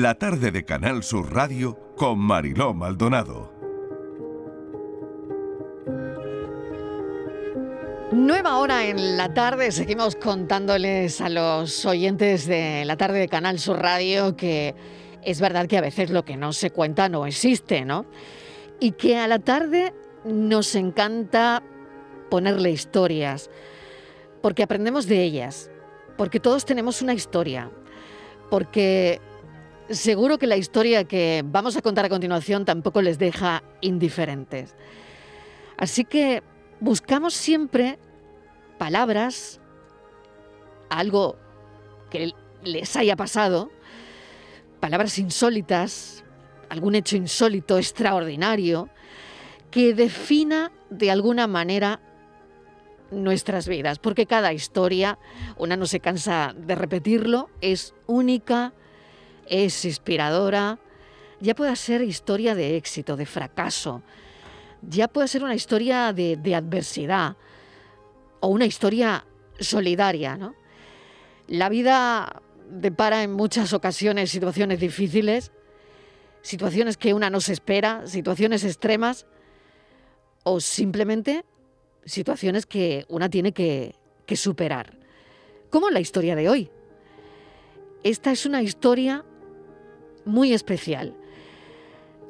la tarde de Canal Sur Radio con Mariló Maldonado. Nueva hora en la tarde, seguimos contándoles a los oyentes de la tarde de Canal Sur Radio que es verdad que a veces lo que no se cuenta no existe, ¿no? Y que a la tarde nos encanta ponerle historias, porque aprendemos de ellas, porque todos tenemos una historia, porque seguro que la historia que vamos a contar a continuación tampoco les deja indiferentes. Así que buscamos siempre palabras, algo que les haya pasado, palabras insólitas, algún hecho insólito, extraordinario, que defina de alguna manera nuestras vidas, porque cada historia, una no se cansa de repetirlo, es única, es inspiradora, ya puede ser historia de éxito, de fracaso, ya puede ser una historia de, adversidad o una historia solidaria. ¿no? La vida depara en muchas ocasiones situaciones difíciles, situaciones que una no se espera, situaciones extremas o simplemente situaciones que una tiene que, que superar. Como la historia de hoy. Esta es una historia muy especial,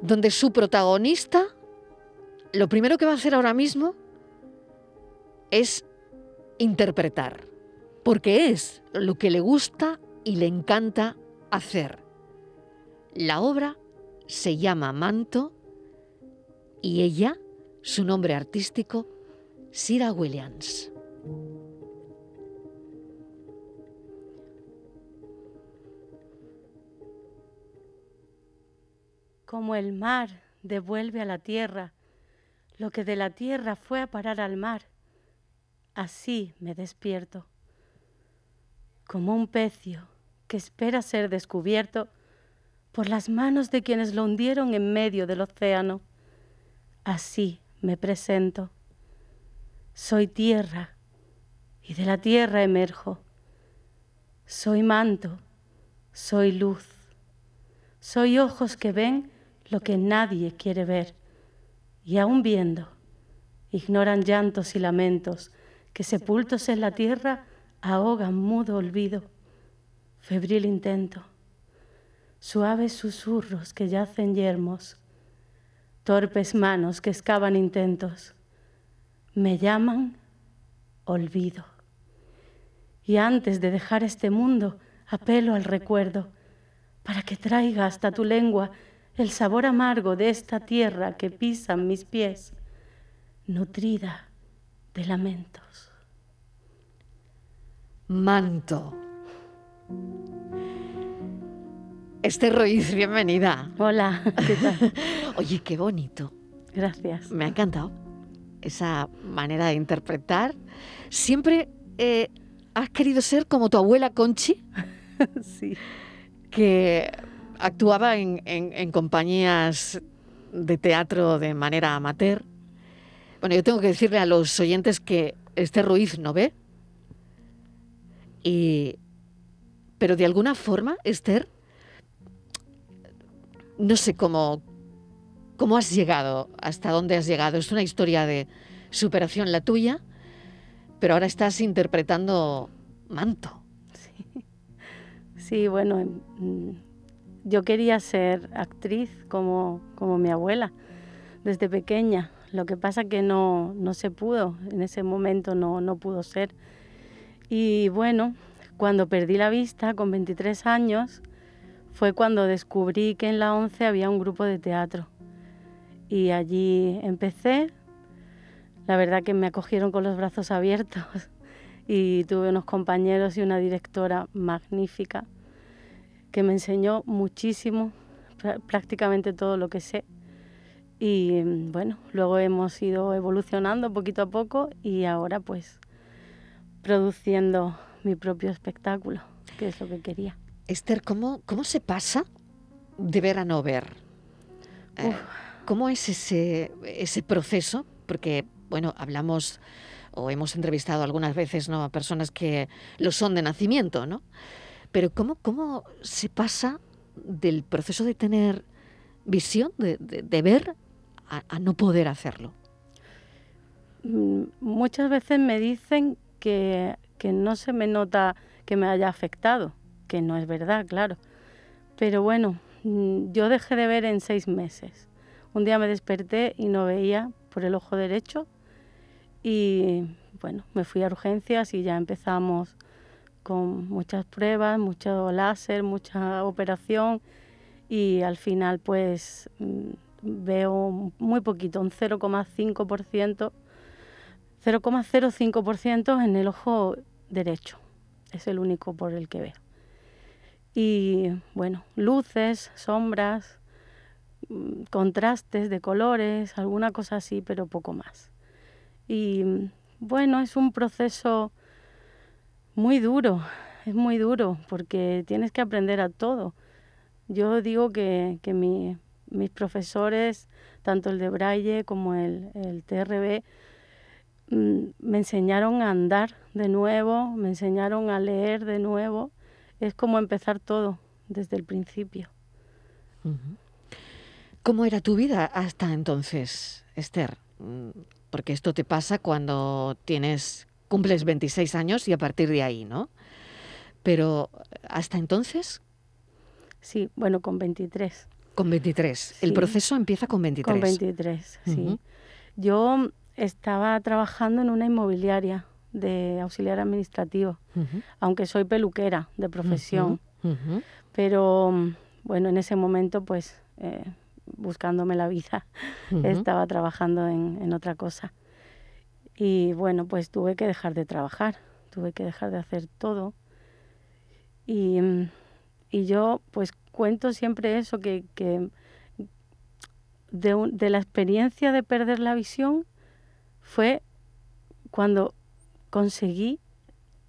donde su protagonista lo primero que va a hacer ahora mismo es interpretar, porque es lo que le gusta y le encanta hacer. La obra se llama Manto y ella, su nombre artístico, Sira Williams. Como el mar devuelve a la tierra lo que de la tierra fue a parar al mar, así me despierto. Como un pecio que espera ser descubierto por las manos de quienes lo hundieron en medio del océano, así me presento. Soy tierra y de la tierra emerjo. Soy manto, soy luz. Soy ojos que ven lo que nadie quiere ver y aún viendo, ignoran llantos y lamentos que sepultos en la tierra ahogan mudo olvido, febril intento, suaves susurros que yacen yermos, torpes manos que excavan intentos me llaman olvido. Y antes de dejar este mundo, apelo al recuerdo para que traiga hasta tu lengua el sabor amargo de esta tierra que pisan mis pies, nutrida de lamentos. Manto. Esther Ruiz, bienvenida. Hola, ¿qué tal? Oye, qué bonito. Gracias. Me ha encantado esa manera de interpretar. ¿Siempre eh, has querido ser como tu abuela Conchi? sí. Que actuaba en, compañías de teatro de manera amateur. Bueno, yo tengo que decirle a los oyentes que este Ruiz no ve. Y, pero de alguna forma, Esther, no sé cómo, ¿Cómo has llegado? ¿Hasta dónde has llegado? Es una historia de superación la tuya, pero ahora estás interpretando manto. Sí, bueno, mm, yo quería ser actriz como, como mi abuela desde pequeña. Lo que pasa que no, no se pudo, en ese momento no, no pudo ser. Y bueno, cuando perdí la vista con 23 años, fue cuando descubrí que en la 11 había un grupo de teatro y allí empecé. La verdad que me acogieron con los brazos abiertos y tuve unos compañeros y una directora magnífica que me enseñó muchísimo, prácticamente todo lo que sé. Y bueno, luego hemos ido evolucionando poquito a poco y ahora pues produciendo mi propio espectáculo, que es lo que quería. Esther, ¿cómo, cómo se pasa de ver a no ver? ¿Cómo es ese, ese proceso? Porque, bueno, hablamos o hemos entrevistado algunas veces ¿no? a personas que lo son de nacimiento, ¿no? Pero ¿cómo, cómo se pasa del proceso de tener visión, de, ver, a, no poder hacerlo? Mm, muchas veces me dicen que, que no se me nota que me haya afectado, que no es verdad, claro. Pero bueno, mm, yo dejé de ver en seis meses. Un día me desperté y no veía por el ojo derecho y bueno, me fui a urgencias y ya empezamos con muchas pruebas, mucho láser, mucha operación y al final pues mm, veo muy poquito, un 0,5%, 0,05% en el ojo derecho. Es el único por el que veo. Y bueno, luces, sombras, mm, contrastes de colores, alguna cosa así, pero poco más. Y mm, bueno, es un proceso muy duro, es muy duro porque tienes que aprender a todo. Yo digo que, que mis profesores, tanto el de Braille como el, el TRB, mm, me enseñaron a andar de nuevo, me enseñaron a leer de nuevo. Es como empezar todo desde el principio. ¿Cómo era tu vida hasta entonces, Esther? Mm, porque esto te pasa cuando tienes cumples 26 años y a partir de ahí, ¿no? Pero hasta entonces... Sí, bueno, con 23. Con 23. El proceso empieza con 23. Con 23, sí. Yo estaba trabajando en una inmobiliaria de auxiliar administrativo, aunque soy peluquera de profesión. Pero bueno, en ese momento pues eh, buscándome la vida, estaba trabajando en, en otra cosa. Y bueno, pues tuve que dejar de trabajar, tuve que dejar de hacer todo. Y, y yo pues cuento siempre eso, que, que de, de, la experiencia de perder la visión fue cuando conseguí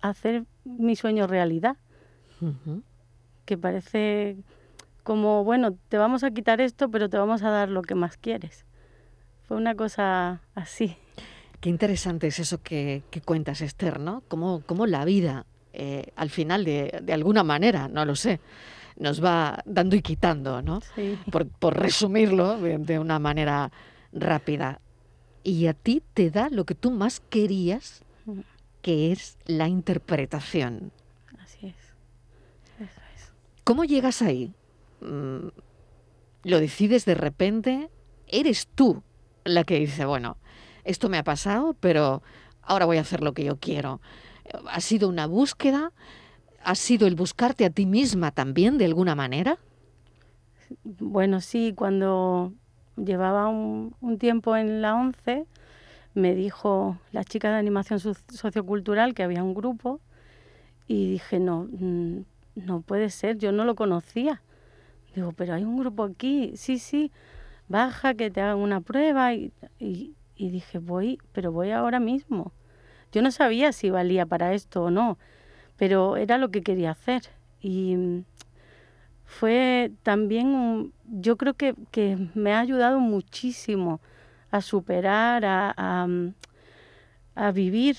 hacer mi sueño realidad. Que parece como, bueno, te vamos a quitar esto, pero te vamos a dar lo que más quieres. Fue una cosa así. Qué interesante es eso que, cuentas, Esther, ¿no? Cómo, la vida, eh, al final, de, alguna manera, no lo sé, nos va dando y quitando, ¿no? Por, resumirlo de, una manera rápida. Y a ti te da lo que tú más querías, mm. que es la interpretación. Así es. Eso es. ¿Cómo llegas ahí? Mm, ¿Lo decides de repente? ¿Eres tú la que dice, bueno, esto me ha pasado, pero ahora voy a hacer lo que yo quiero. ¿Ha sido una búsqueda? ¿Ha sido el buscarte a ti misma también de alguna manera? Bueno, sí, cuando llevaba un, tiempo en la ONCE, me dijo la chica de animación sociocultural que había un grupo y dije, no, mm, no puede ser, yo no lo conocía. Digo, pero hay un grupo aquí, sí, sí, baja, que te hagan una prueba y dije, voy, pero voy ahora mismo. Yo no sabía si valía para esto o no, pero era lo que quería hacer. Y mm, fue también, yo creo que, me ha ayudado muchísimo a superar, a, mm, vivir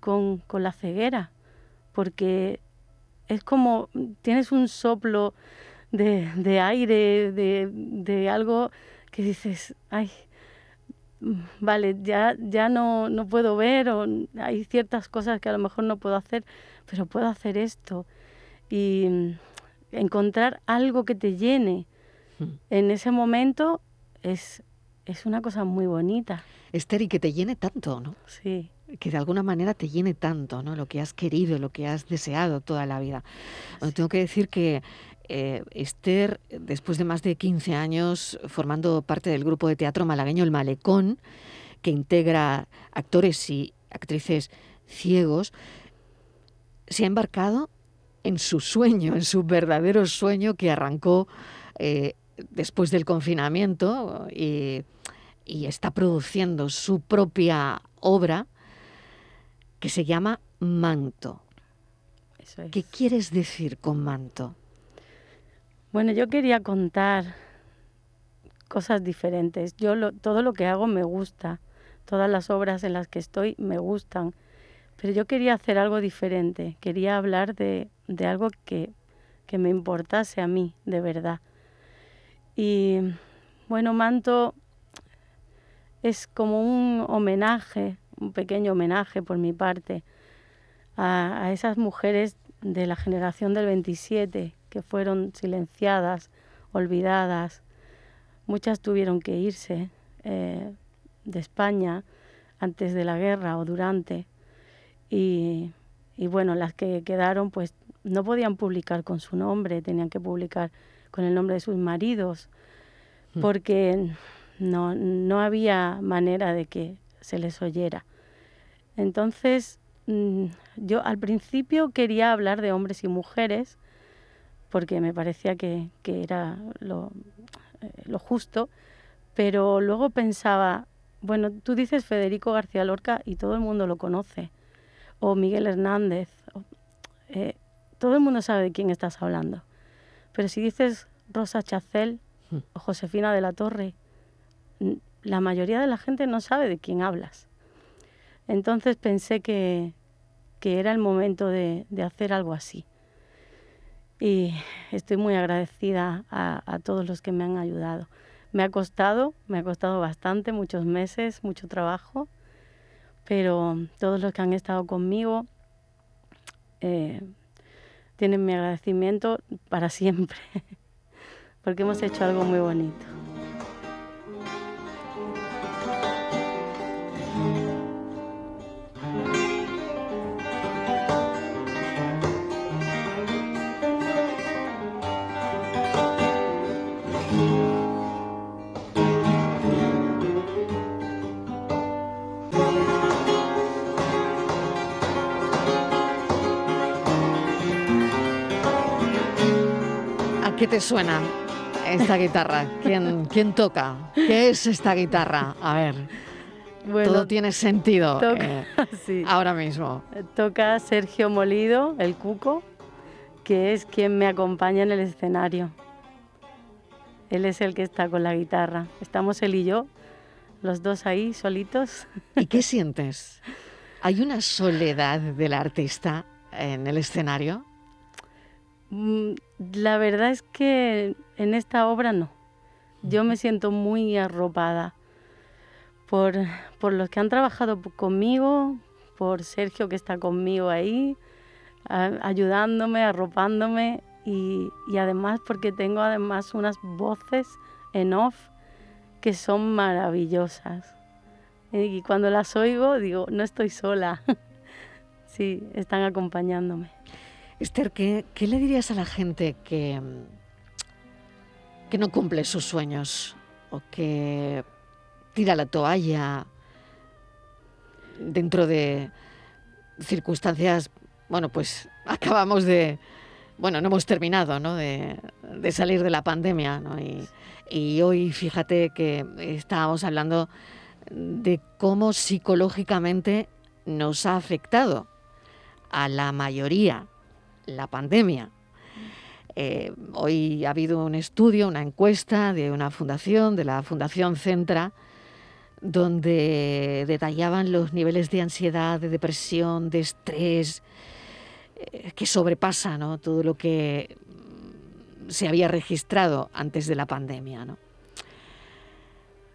con, con, la ceguera, porque es como tienes un soplo de, de aire, de, de algo que dices, ay, vale, ya, ya no, no puedo ver o hay ciertas cosas que a lo mejor no puedo hacer, pero puedo hacer esto. Y mm, encontrar algo que te llene hmm. en ese momento es, es una cosa muy bonita. Esther, y que te llene tanto, ¿no? Sí. Que de alguna manera te llene tanto, ¿no? Lo que has querido, lo que has deseado toda la vida. tengo que decir que eh, Esther, después de más de 15 años formando parte del grupo de teatro malagueño El Malecón, que integra actores y actrices ciegos, se ha embarcado en su sueño, en su verdadero sueño que arrancó eh, después del confinamiento y, está produciendo su propia obra que se llama Manto. ¿Qué quieres decir con manto? Bueno, yo quería contar cosas diferentes. Yo todo lo que hago me gusta, todas las obras en las que estoy me gustan, pero yo quería hacer algo diferente, quería hablar de, algo que, que me importase a mí, de verdad. Y bueno, Manto es como un homenaje, un pequeño homenaje por mi parte, a, a esas mujeres de la generación del 27 que fueron silenciadas, olvidadas. Muchas tuvieron que irse eh, de España antes de la guerra o durante. Y, y bueno, las que quedaron pues no podían publicar con su nombre, tenían que publicar con el nombre de sus maridos, hmm. porque no, no había manera de que se les oyera. Entonces, mm, yo al principio quería hablar de hombres y mujeres, porque me parecía que, que era lo, eh, lo justo, pero luego pensaba, bueno, tú dices Federico García Lorca y todo el mundo lo conoce, o Miguel Hernández, eh, todo el mundo sabe de quién estás hablando. Pero si dices Rosa Chacel hmm. o Josefina de la Torre, la mayoría de la gente no sabe de quién hablas. Entonces pensé que, que era el momento de, de, hacer algo así. Y estoy muy agradecida a, todos los que me han ayudado. Me ha costado, me ha costado bastante, muchos meses, mucho trabajo, pero todos los que han estado conmigo eh, tienen mi agradecimiento para siempre, porque hemos hecho algo muy bonito. Qué te suena esta guitarra? ¿Quién, quién toca? ¿Qué es esta guitarra? A ver. todo tiene sentido eh, ahora mismo. Toca Sergio Molido, el Cuco, que es quien me acompaña en el escenario. Él es el que está con la guitarra. Estamos él y yo, los dos ahí solitos. ¿Y qué sientes? ¿Hay una soledad del artista en el escenario? Mm, la verdad es que en esta obra no. Yo me siento muy arropada por, por los que han trabajado conmigo, por Sergio que está conmigo ahí, ayudándome, arropándome y, y, además porque tengo además unas voces en off que son maravillosas. Y cuando las oigo digo, no estoy sola. sí, están acompañándome. Esther, ¿qué, le dirías a la gente que, que no cumple sus sueños o que tira la toalla dentro de circunstancias, bueno, pues acabamos de, bueno, no hemos terminado, ¿no? De, salir de la pandemia, ¿no? Y, y, hoy, fíjate que estábamos hablando de cómo psicológicamente nos ha afectado a la mayoría la pandemia. Eh, hoy ha habido un estudio, una encuesta de una fundación, de la Fundación Centra, donde detallaban los niveles de ansiedad, de depresión, de estrés, eh, que sobrepasa todo lo que se había registrado antes de la pandemia.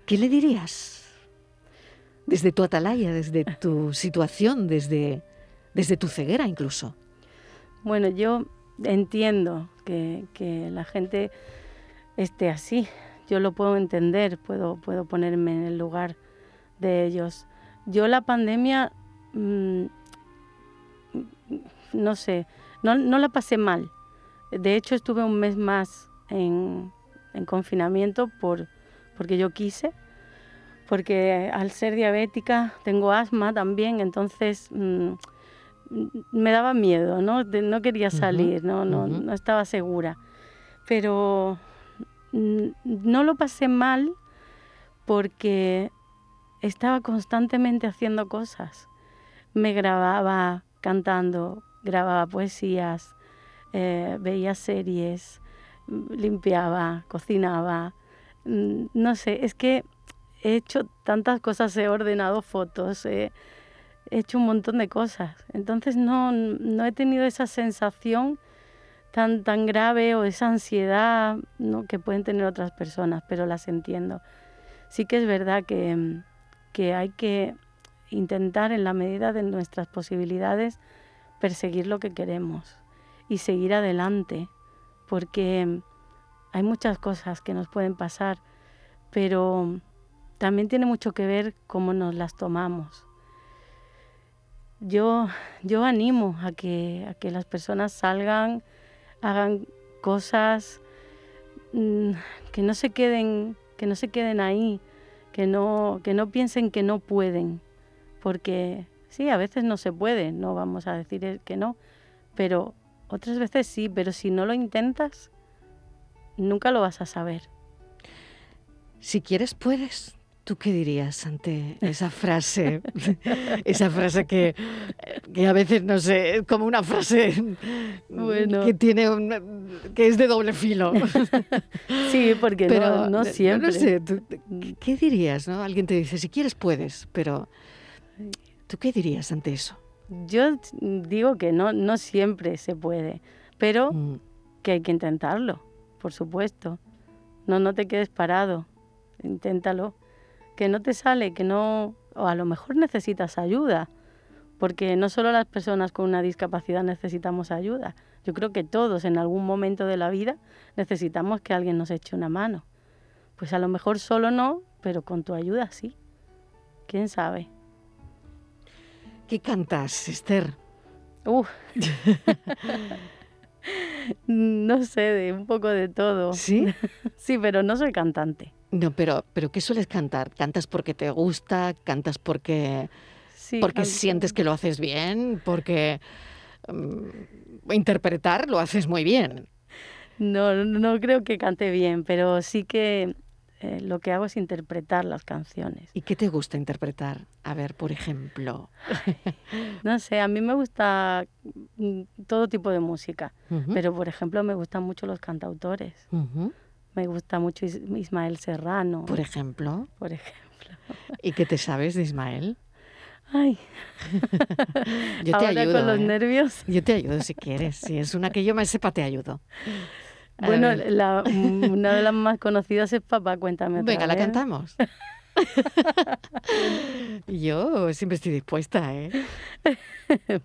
¿Qué le dirías? Desde tu atalaya, desde tu situación, desde, desde tu ceguera incluso. Bueno, yo entiendo que, la gente esté así. Yo lo puedo entender, puedo, ponerme en el lugar de ellos. Yo la pandemia, mm, no sé, no, la pasé mal. De hecho, estuve un mes más en, confinamiento por, porque yo quise, porque al ser diabética tengo asma también, entonces... Mm, me daba miedo, ¿no? no quería salir, ¿no? No, no estaba segura. Pero no lo pasé mal porque estaba constantemente haciendo cosas. Me grababa cantando, grababa poesías, eh, veía series, limpiaba, cocinaba. Mm, no sé, es que he hecho tantas cosas, he ordenado fotos, he hecho un montón de cosas. Entonces no, no he tenido esa sensación tan, tan grave o esa ansiedad que pueden tener otras personas, pero las entiendo. Sí que es verdad que, que hay que intentar en la medida de nuestras posibilidades perseguir lo que queremos y seguir adelante, porque hay muchas cosas que nos pueden pasar, pero también tiene mucho que ver cómo nos las tomamos. Yo, yo animo a que, a que las personas salgan, hagan cosas, mm, que no se queden, que no se queden ahí, que no, que no piensen que no pueden, porque sí, a veces no se puede, no vamos a decir que no, pero otras veces sí, pero si no lo intentas, nunca lo vas a saber. Si quieres, puedes. ¿Tú qué dirías ante esa frase? esa frase que, que, a veces, no sé, es como una frase bueno. que tiene que es de doble filo. sí, porque pero, no, siempre. No, sé, ¿qué dirías? No? Alguien te dice, si quieres, puedes, pero ¿tú qué dirías ante eso? Yo digo que no, no siempre se puede, pero mm. que hay que intentarlo, por supuesto. No, no te quedes parado, inténtalo que no te sale, que no, o a lo mejor necesitas ayuda, porque no solo las personas con una discapacidad necesitamos ayuda, yo creo que todos en algún momento de la vida necesitamos que alguien nos eche una mano. Pues a lo mejor solo no, pero con tu ayuda sí. ¿Quién sabe? ¿Qué cantas, Esther? Uf. no sé, de un poco de todo. ¿Sí? sí, pero no soy cantante. No, pero, pero ¿qué sueles cantar? ¿Cantas porque te gusta? ¿Cantas porque, porque sientes que lo haces bien? ¿Porque mm, interpretar lo haces muy bien? No, no creo que cante bien, pero sí que eh, lo que hago es interpretar las canciones. ¿Y qué te gusta interpretar? A ver, por ejemplo. no sé, a mí me gusta mm, todo tipo de música, pero por ejemplo me gustan mucho los cantautores. Me gusta mucho Ismael Serrano. Por ejemplo. Por ejemplo. ¿Y qué te sabes de Ismael? Ay. yo te ayudo. con los ¿eh? nervios. Yo te ayudo si quieres. Si es una que yo me sepa, te ayudo. Bueno, la, una de las más conocidas es Papá, cuéntame. Otra Venga, la cantamos. yo siempre estoy dispuesta, ¿eh?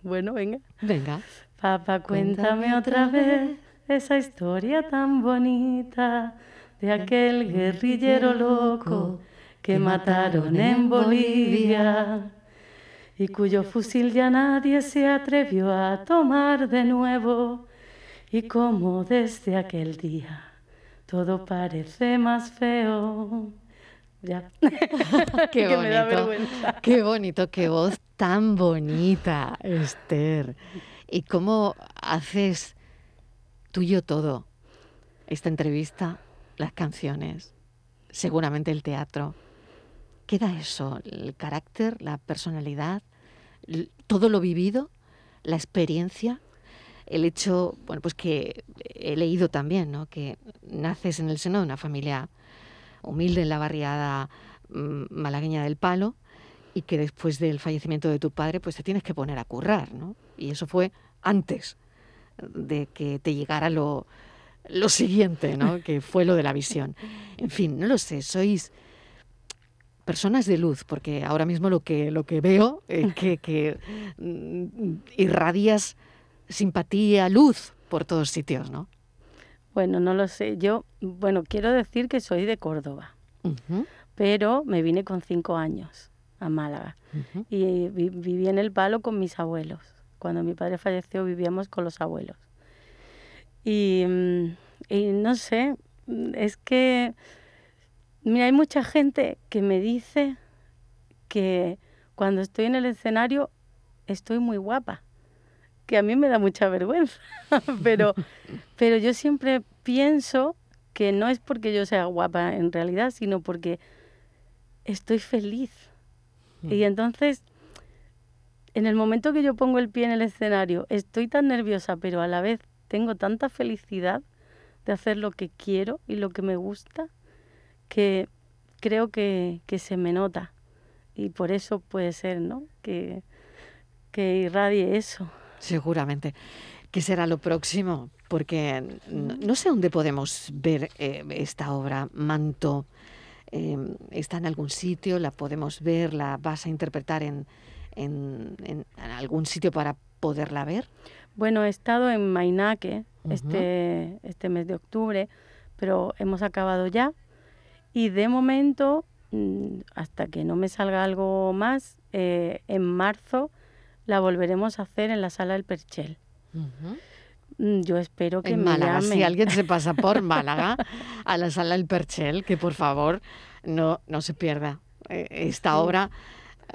bueno, venga. Venga. Papá, cuéntame otra vez esa historia tan bonita de aquel guerrillero loco que mataron en Bolivia y cuyo fusil ya nadie se atrevió a tomar de nuevo y como desde aquel día todo parece más feo. Ya. qué bonito. Qué bonito, qué voz tan bonita, Esther. ¿Y cómo haces tuyo todo. Esta entrevista, las canciones, seguramente el teatro. Queda eso, el carácter, la personalidad, todo lo vivido, la experiencia, el hecho, bueno, pues que he leído también, ¿no? Que naces en el seno de una familia humilde en la barriada mm, malagueña del Palo y que después del fallecimiento de tu padre, pues te tienes que poner a currar, ¿no? Y eso fue antes de que te llegara lo, lo siguiente, ¿no? que fue lo de la visión. En fin, no lo sé, sois personas de luz, porque ahora mismo lo que, lo que veo es que, que mm, irradias simpatía, luz por todos sitios, ¿no? Bueno, no lo sé. Yo, bueno, quiero decir que soy de Córdoba, pero me vine con cinco años a Málaga y viví en el palo con mis abuelos. Cuando mi padre falleció vivíamos con los abuelos. Y, mm, y no sé, es que, mira, hay mucha gente que me dice que cuando estoy en el escenario estoy muy guapa, que a mí me da mucha vergüenza, pero, pero yo siempre pienso que no es porque yo sea guapa en realidad, sino porque estoy feliz. Mm. Y entonces en el momento que yo pongo el pie en el escenario, estoy tan nerviosa, pero a la vez tengo tanta felicidad de hacer lo que quiero y lo que me gusta, que creo que, se me nota. Y por eso puede ser, ¿no? Que, que irradie eso. Seguramente. ¿Qué será lo próximo? Porque no, sé dónde podemos ver eh, esta obra, Manto. Em, ¿Está en algún sitio? ¿La podemos ver? ¿La vas a interpretar en, en, algún sitio para poderla ver? Bueno, he estado en Mainaque este, este mes de octubre, pero hemos acabado ya. Y de momento, mm, hasta que no me salga algo más, eh, en marzo la volveremos a hacer en la sala del Perchel. Mm, yo espero que en Málaga, si alguien se pasa por Málaga a la sala del Perchel, que por favor no, no se pierda eh, esta obra,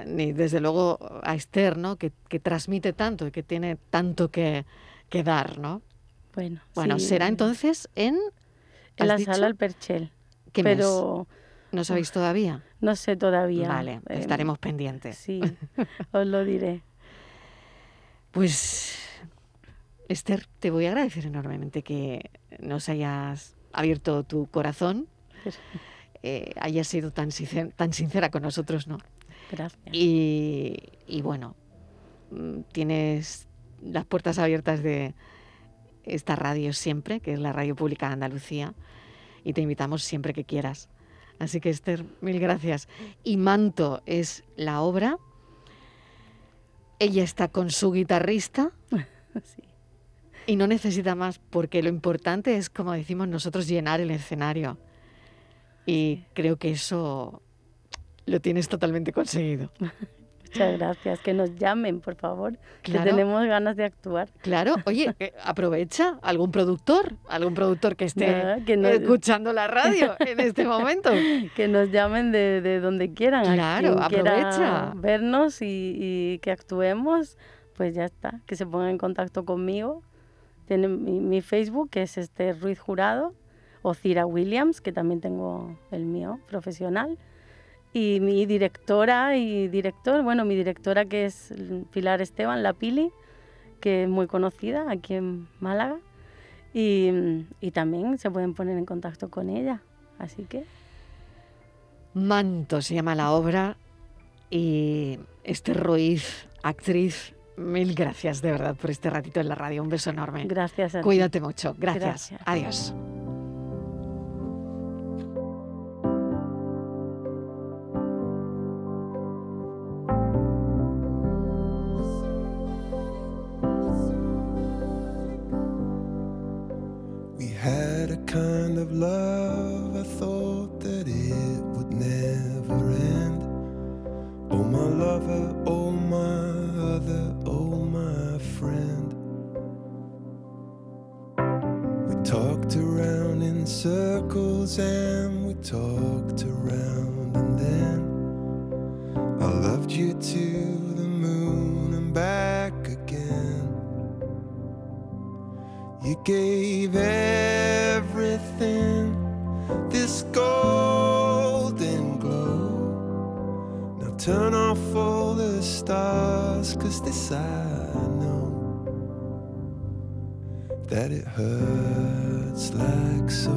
ni desde luego a Esther, ¿no? que, que transmite tanto y que tiene tanto que, que dar, ¿no? Bueno, bueno será entonces en... En la sala del Perchel. ¿Qué pero... ¿No sabéis todavía? No sé todavía. Vale, em, estaremos pendientes. Sí, os lo diré. Pues Esther, te voy a agradecer enormemente que nos hayas abierto tu corazón, eh, hayas sido tan sincera, tan sincera con nosotros, ¿no? Gracias. Y, y, bueno, mm, tienes las puertas abiertas de esta radio siempre, que es la Radio Pública de Andalucía, y te invitamos siempre que quieras. Así que Esther, mil gracias. Y Manto es la obra. Ella está con su guitarrista. sí y no necesita más, porque lo importante es, como decimos nosotros, llenar el escenario. Y creo que eso lo tienes totalmente conseguido. Muchas gracias. Que nos llamen, por favor. Que tenemos ganas de actuar. Claro. Oye, aprovecha algún productor, algún productor que esté escuchando la radio en este momento. Que nos llamen de, donde quieran. Claro, aprovecha. Vernos y, y, que actuemos, pues ya está. Que se pongan en contacto conmigo tiene mi, Facebook, que es este Ruiz Jurado, o Cira Williams, que también tengo el mío, profesional. Y mi directora y director, bueno, mi directora que es Pilar Esteban, La Pili, que es muy conocida aquí en Málaga. Y, y también se pueden poner en contacto con ella. Así que... Manto se llama la obra y este Ruiz, actriz, Mil gracias de verdad por este ratito en la radio. Un beso enorme. Gracias a Cuídate mucho. Gracias. Adiós. loved you to the moon and back again. You gave everything this golden glow. Now turn off all the stars, cause this I know that it hurts like so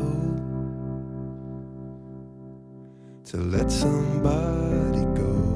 to let somebody go.